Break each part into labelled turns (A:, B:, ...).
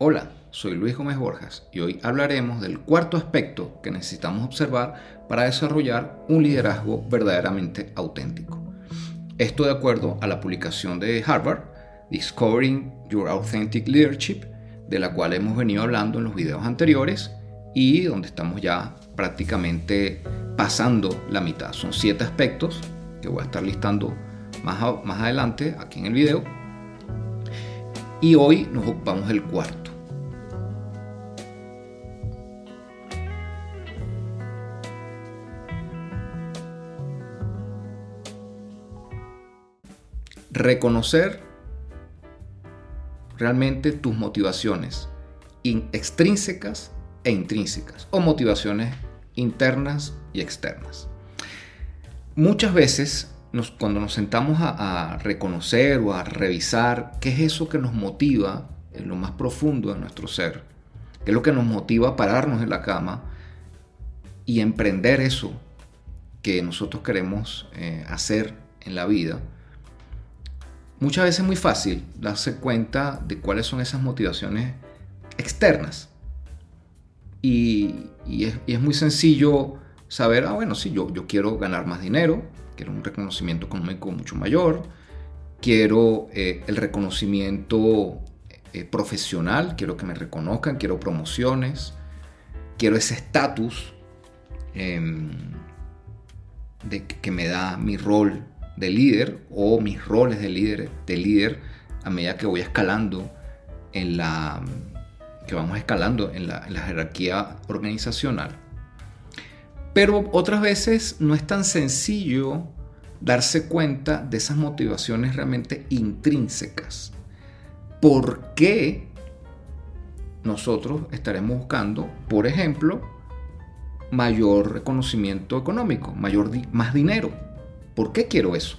A: Hola, soy Luis Gómez Borjas y hoy hablaremos del cuarto aspecto que necesitamos observar para desarrollar un liderazgo verdaderamente auténtico. Esto de acuerdo a la publicación de Harvard, Discovering Your Authentic Leadership, de la cual hemos venido hablando en los videos anteriores y donde estamos ya prácticamente pasando la mitad. Son siete aspectos que voy a estar listando más, más adelante aquí en el video. Y hoy nos ocupamos del cuarto. Reconocer realmente tus motivaciones extrínsecas e intrínsecas o motivaciones internas y externas. Muchas veces cuando nos sentamos a, a, reconocer o a revisar qué es eso que nos motiva en lo más profundo de nuestro ser, qué es lo que nos motiva a pararnos en la cama y emprender eso que nosotros queremos eh, hacer en la vida, muchas veces es muy fácil darse cuenta de cuáles son esas motivaciones externas. Y, es, muy sencillo saber, ah, bueno, sí, yo, yo quiero ganar más dinero, quiero un reconocimiento económico mucho mayor, quiero eh, el reconocimiento eh, profesional, quiero que me reconozcan, quiero promociones, quiero ese estatus em, que me da mi rol de líder o mis roles de líder, de líder a medida que voy escalando en la que vamos escalando en la, jerarquía organizacional. Pero otras veces no es tan sencillo darse cuenta de esas motivaciones realmente intrínsecas. ¿Por qué nosotros estaremos buscando, por ejemplo, mayor reconocimiento económico, mayor más dinero? ¿Por qué quiero eso?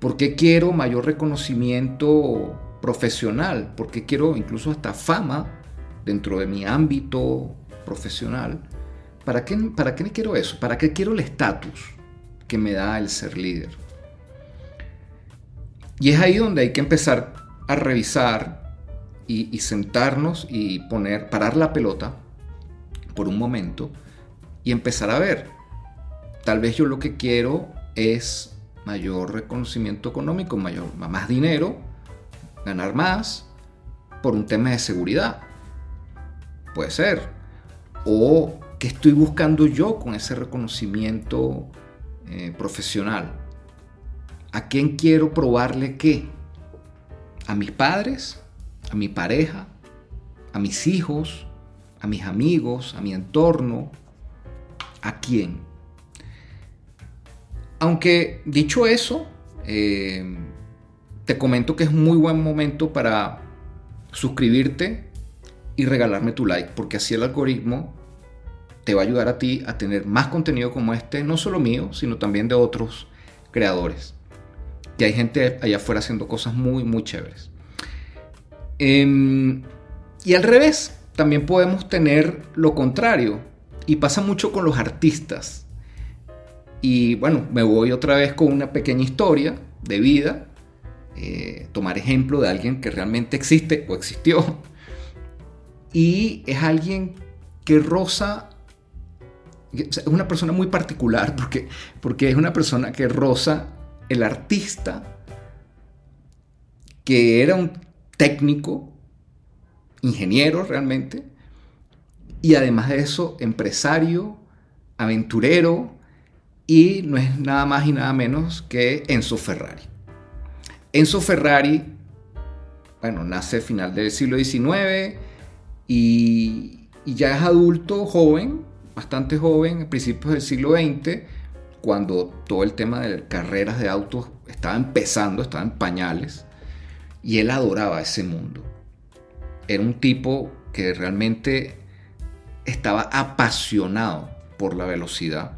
A: ¿Por qué quiero mayor reconocimiento profesional? ¿Por qué quiero incluso hasta fama dentro de mi ámbito profesional? ¿Para qué, para qué quiero eso? ¿Para qué quiero el estatus que me da el ser líder? Y es ahí donde hay que empezar a revisar y, y sentarnos y poner, parar la pelota por un momento y empezar a ver. Tal vez yo lo que quiero es mayor reconocimiento económico, mayor, más dinero, ganar más por un tema de seguridad. Puede ser. O qué estoy buscando yo con ese reconocimiento eh, profesional. ¿A quién quiero probarle qué? ¿A mis padres? ¿A mi pareja? ¿A mis hijos? ¿A mis amigos? ¿A mi entorno? ¿A quién? Aunque dicho eso, eh, te comento que es muy buen momento para suscribirte y regalarme tu like, porque así el algoritmo te va a ayudar a ti a tener más contenido como este, no solo mío, sino también de otros creadores. Y hay gente allá afuera haciendo cosas muy, muy chéveres. Em, y al revés, también podemos tener lo contrario. Y pasa mucho con los artistas. Y bueno, me voy otra vez con una pequeña historia de vida, eh, tomar ejemplo de alguien que realmente existe o existió. Y es alguien que roza, es una persona muy particular porque, porque es una persona que roza el artista, que era un técnico, ingeniero realmente, y además de eso, empresario, aventurero, y no es nada más y nada menos que Enzo Ferrari. Enzo Ferrari, bueno, nace a final del siglo XIX y, ya es adulto joven, bastante joven, a principios del siglo XX, cuando todo el tema de carreras de autos estaba empezando, estaba en pañales, y él adoraba ese mundo. Era un tipo que realmente estaba apasionado por la velocidad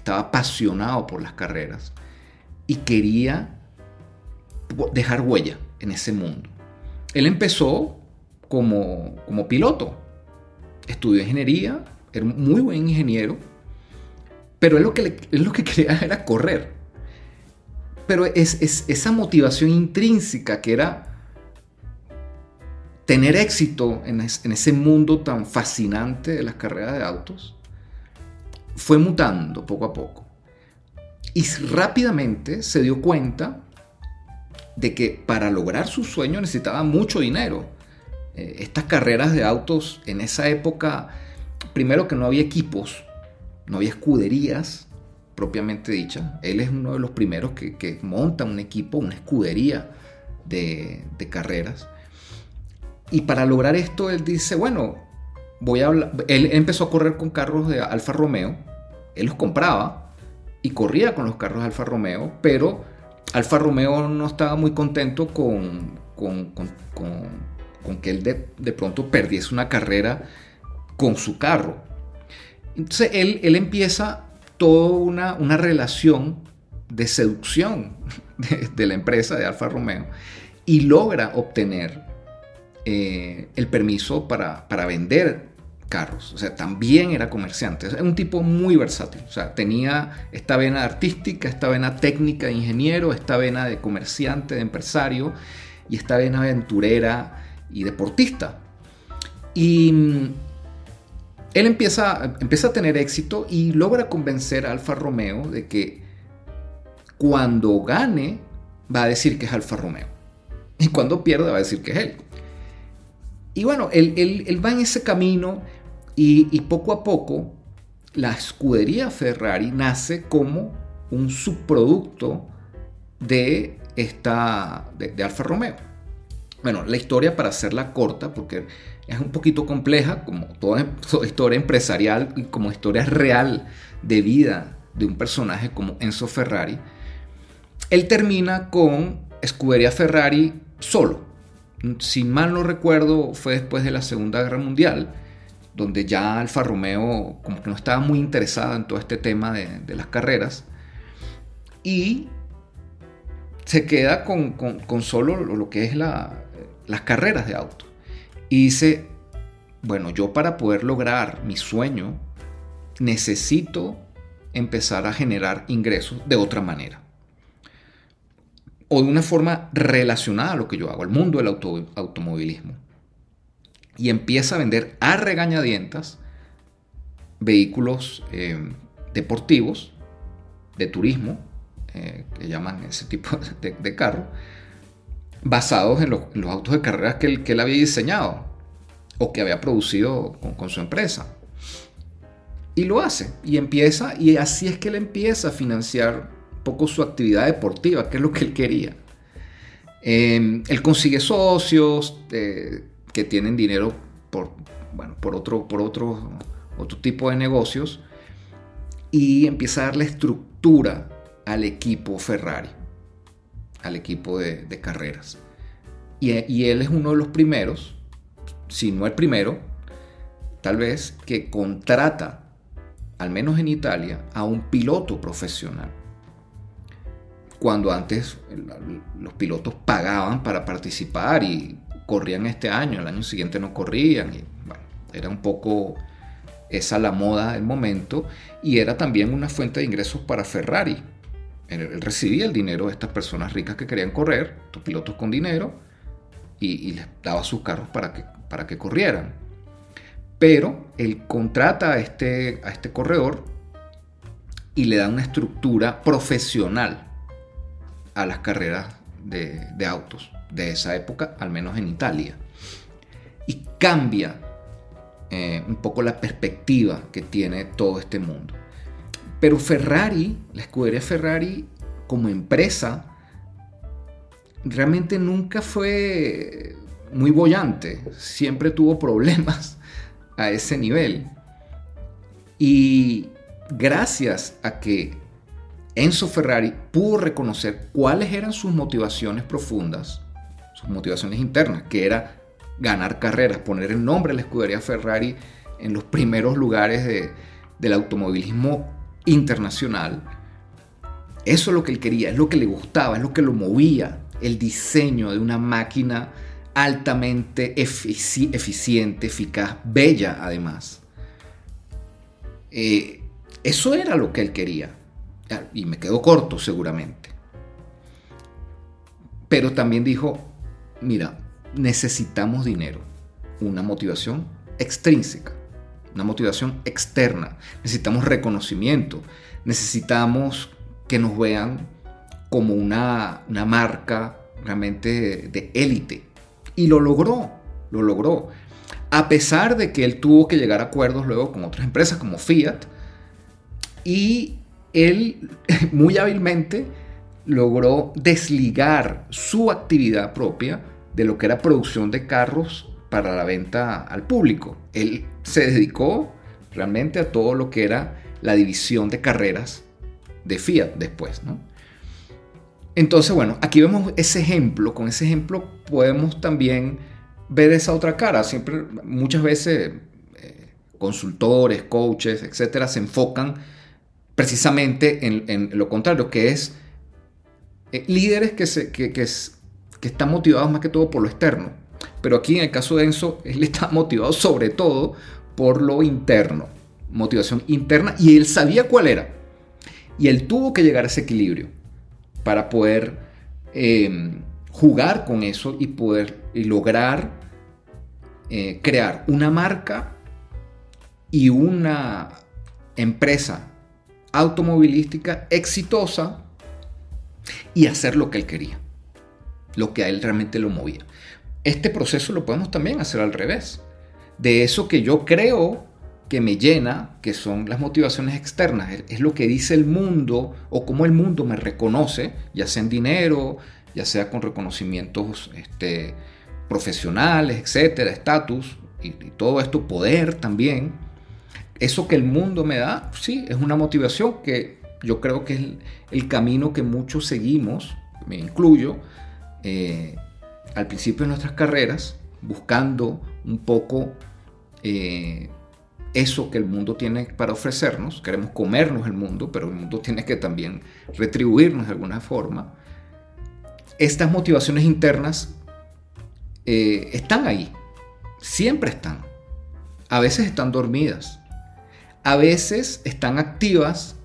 A: estaba apasionado por las carreras y quería dejar huella en ese mundo. Él empezó como, como piloto, estudió ingeniería, era un muy buen ingeniero, pero él lo que, lo que quería era correr. Pero es, esa motivación intrínseca que era tener éxito en, ese mundo tan fascinante de las carreras de autos fue mutando poco a poco. Y rápidamente se dio cuenta de que para lograr su sueño necesitaba mucho dinero. Eh, estas carreras de autos en esa época, primero que no había equipos, no había escuderías propiamente dicha. Él es uno de los primeros que, monta un equipo, una escudería de, carreras. Y para lograr esto, él dice, bueno, voy a hablar. Él empezó a correr con carros de Alfa Romeo. Él los compraba y corría con los carros de Alfa Romeo, pero Alfa Romeo no estaba muy contento con, con, que él de, de, pronto perdiese una carrera con su carro. Entonces él, él empieza toda una, una relación de seducción de, la empresa de Alfa Romeo y logra obtener eh, el permiso para, para, vender carros. O sea, también era comerciante. Es un tipo muy versátil. O sea, tenía esta vena artística, esta vena técnica de ingeniero, esta vena de comerciante, de empresario y esta vena aventurera y deportista. Y él empieza, empieza a tener éxito y logra convencer a Alfa Romeo de que cuando gane va a decir que es Alfa Romeo. Y cuando pierda va a decir que es él. Y bueno, él, va en ese camino y, poco a poco la escudería Ferrari nace como un subproducto de, esta, de Alfa Romeo. Bueno, la historia para hacerla corta, porque es un poquito compleja, como toda, historia empresarial y como historia real de vida de un personaje como Enzo Ferrari, él termina con Escudería Ferrari solo. Si mal no recuerdo, fue después de la Segunda Guerra Mundial, donde ya Alfa Romeo como que no estaba muy interesada en todo este tema de, las carreras. Y se queda con, solo lo que es las carreras de auto. Y dice, bueno, yo para poder lograr mi sueño necesito empezar a generar ingresos de otra manera. O de una forma relacionada a lo que yo hago, al mundo del automovilismo. Y empieza a vender a regañadientas vehículos eh, deportivos, de turismo, eh, que llaman ese tipo de carro, basados en los, autos de carreras que él, había diseñado o que había producido con, su empresa. Y lo hace, y empieza, y así es que él empieza a financiar un poco su actividad deportiva, que es lo que él quería. Em, él consigue socios eh, que tienen dinero por, bueno, por, otro, por otro, otro tipo de negocios y empieza a darle estructura al equipo Ferrari al equipo de, carreras. Y, él es uno de los primeros, si no el primero, tal vez que contrata, al menos en Italia, a un piloto profesional. Cuando antes los pilotos pagaban para participar y corrían este año, el año siguiente no corrían. Y, era un poco esa la moda del momento y era también una fuente de ingresos para Ferrari él, recibía el dinero de estas personas ricas que querían correr, estos pilotos con dinero, y, les daba sus carros para que, para que corrieran. Pero él contrata a este, a este corredor y le da una estructura profesional a las carreras de, autos de esa época, al menos en Italia. Y cambia eh, un poco la perspectiva que tiene todo este mundo. Pero Ferrari, la escudería Ferrari como empresa, realmente nunca fue muy bollante, siempre tuvo problemas a ese nivel. Y gracias a que Enzo Ferrari pudo reconocer cuáles eran sus motivaciones profundas, motivaciones internas, que era ganar carreras, poner el nombre de la escudería Ferrari en los primeros lugares del automovilismo internacional. Eso es lo que él quería, es lo que le gustaba, es lo que lo movía, el diseño de una máquina altamente eficiente, eficaz, bella además. Eh, eso era lo que él quería. Y me quedó corto seguramente. Pero también dijo, mira, necesitamos dinero, una motivación extrínseca, una motivación externa. Necesitamos reconocimiento, necesitamos que nos vean como una, una marca realmente de élite. Y lo logró, lo logró. A pesar de que él tuvo que llegar a acuerdos luego con otras empresas como Fiat, y él muy hábilmente logró desligar su actividad propia de lo que era producción de carros para la venta al público. Él se dedicó realmente a todo lo que era la división de carreras de Fiat después, ¿no? Entonces, bueno, aquí vemos ese ejemplo. Con ese ejemplo podemos también ver esa otra cara. Siempre, muchas veces, eh, consultores, coaches, etcétera, se enfocan precisamente en, lo contrario, que es eh, líderes que, se, que, que, que están motivados más que todo por lo externo. Pero aquí en el caso de Enzo, él está motivado sobre todo por lo interno, motivación interna, y él sabía cuál era. Y él tuvo que llegar a ese equilibrio para poder em, jugar con eso y poder lograr eh, crear una marca y una empresa automovilística exitosa y hacer lo que él quería, lo que a él realmente lo movía. Este proceso lo podemos también hacer al revés. De eso que yo creo que me llena, que son las motivaciones externas, es lo que dice el mundo o cómo el mundo me reconoce, ya sea en dinero, ya sea con reconocimientos este, profesionales, etcétera, estatus y, y, todo esto, poder también. Eso que el mundo me da, sí, es una motivación que yo creo que es el, camino que muchos seguimos, me incluyo, eh, al principio de nuestras carreras, buscando un poco eh, eso que el mundo tiene para ofrecernos. Queremos comernos el mundo, pero el mundo tiene que también retribuirnos de alguna forma. Estas motivaciones internas eh, están ahí, siempre están. A veces están dormidas, a veces están activas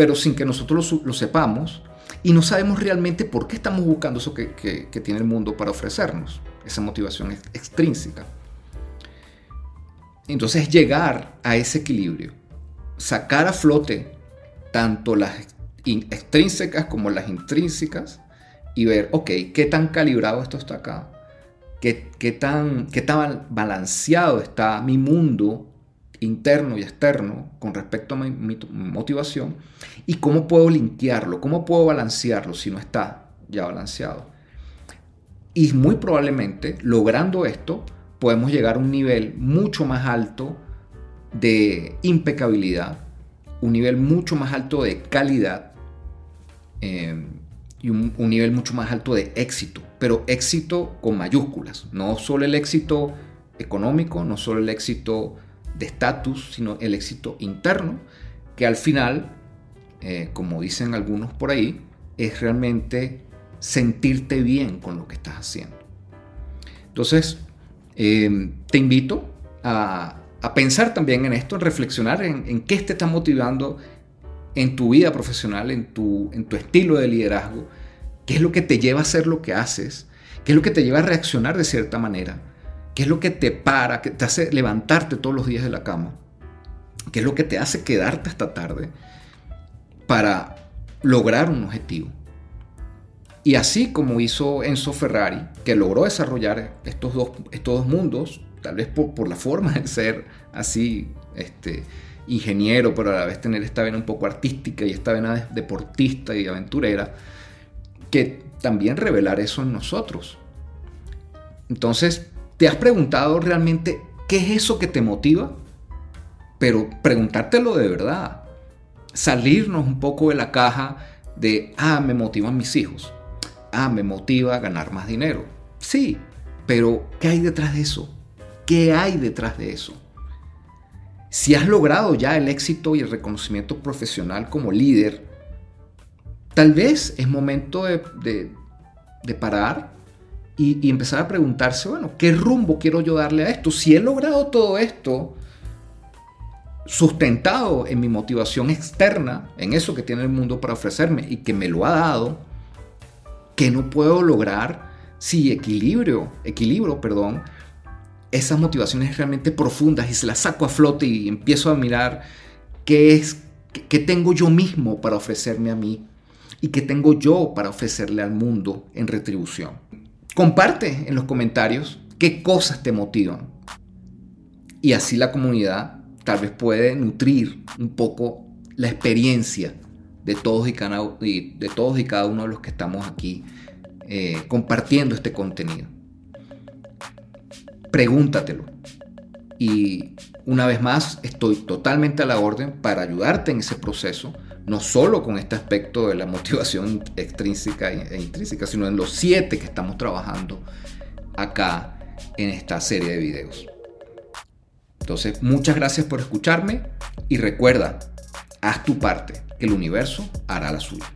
A: pero sin que nosotros lo, sepamos y no sabemos realmente por qué estamos buscando eso que, tiene el mundo para ofrecernos, esa motivación extrínseca. Entonces llegar a ese equilibrio, sacar a flote tanto las extrínsecas como las intrínsecas y ver, ok, qué tan calibrado esto está acá, qué, qué, tan, qué tan balanceado está mi mundo interno y externo con respecto a mi, motivación y cómo puedo linkearlo, cómo puedo balancearlo si no está ya balanceado. Y muy probablemente logrando esto podemos llegar a un nivel mucho más alto de impecabilidad, un nivel mucho más alto de calidad eh, y un, un nivel mucho más alto de éxito, pero éxito con mayúsculas, no solo el éxito económico, no solo el éxito de estatus, sino el éxito interno, que al final, eh, como dicen algunos por ahí, es realmente sentirte bien con lo que estás haciendo. Entonces, em, te invito a, pensar también en esto, en reflexionar en, qué te está motivando en tu vida profesional, en tu, en tu estilo de liderazgo, qué es lo que te lleva a hacer lo que haces, qué es lo que te lleva a reaccionar de cierta manera, ¿Qué es lo que te para, que te hace levantarte todos los días de la cama? ¿Qué es lo que te hace quedarte hasta tarde para lograr un objetivo? Y así como hizo Enzo Ferrari, que logró desarrollar estos dos, estos dos mundos, tal vez por, la forma de ser así, este, ingeniero, pero a la vez tener esta vena un poco artística y esta vena deportista y aventurera, que también revelar eso en nosotros. Entonces, ¿Te has preguntado realmente qué es eso que te motiva? Pero preguntártelo de verdad. Salirnos un poco de la caja de, ah, me motivan mis hijos. Ah, me motiva ganar más dinero. Sí, pero ¿qué hay detrás de eso? ¿Qué hay detrás de eso? Si has logrado ya el éxito y el reconocimiento profesional como líder, tal vez es momento de parar y, empezar a preguntarse, bueno, ¿qué rumbo quiero yo darle a esto? Si he logrado todo esto sustentado en mi motivación externa, en eso que tiene el mundo para ofrecerme y que me lo ha dado, ¿qué no puedo lograr si equilibrio, equilibrio, perdón, esas motivaciones realmente profundas y se las saco a flote y empiezo a mirar qué es, qué tengo yo mismo para ofrecerme a mí y qué tengo yo para ofrecerle al mundo en retribución. Comparte en los comentarios qué cosas te motivan. Y así la comunidad tal vez puede nutrir un poco la experiencia de todos y cada, de todos y cada uno de los que estamos aquí eh, compartiendo este contenido. Pregúntatelo. Y una vez más, estoy totalmente a la orden para ayudarte en ese proceso, no solo con este aspecto de la motivación extrínseca e intrínseca, sino en los siete que estamos trabajando acá en esta serie de videos. Entonces, muchas gracias por escucharme y recuerda, haz tu parte, el universo hará la suya.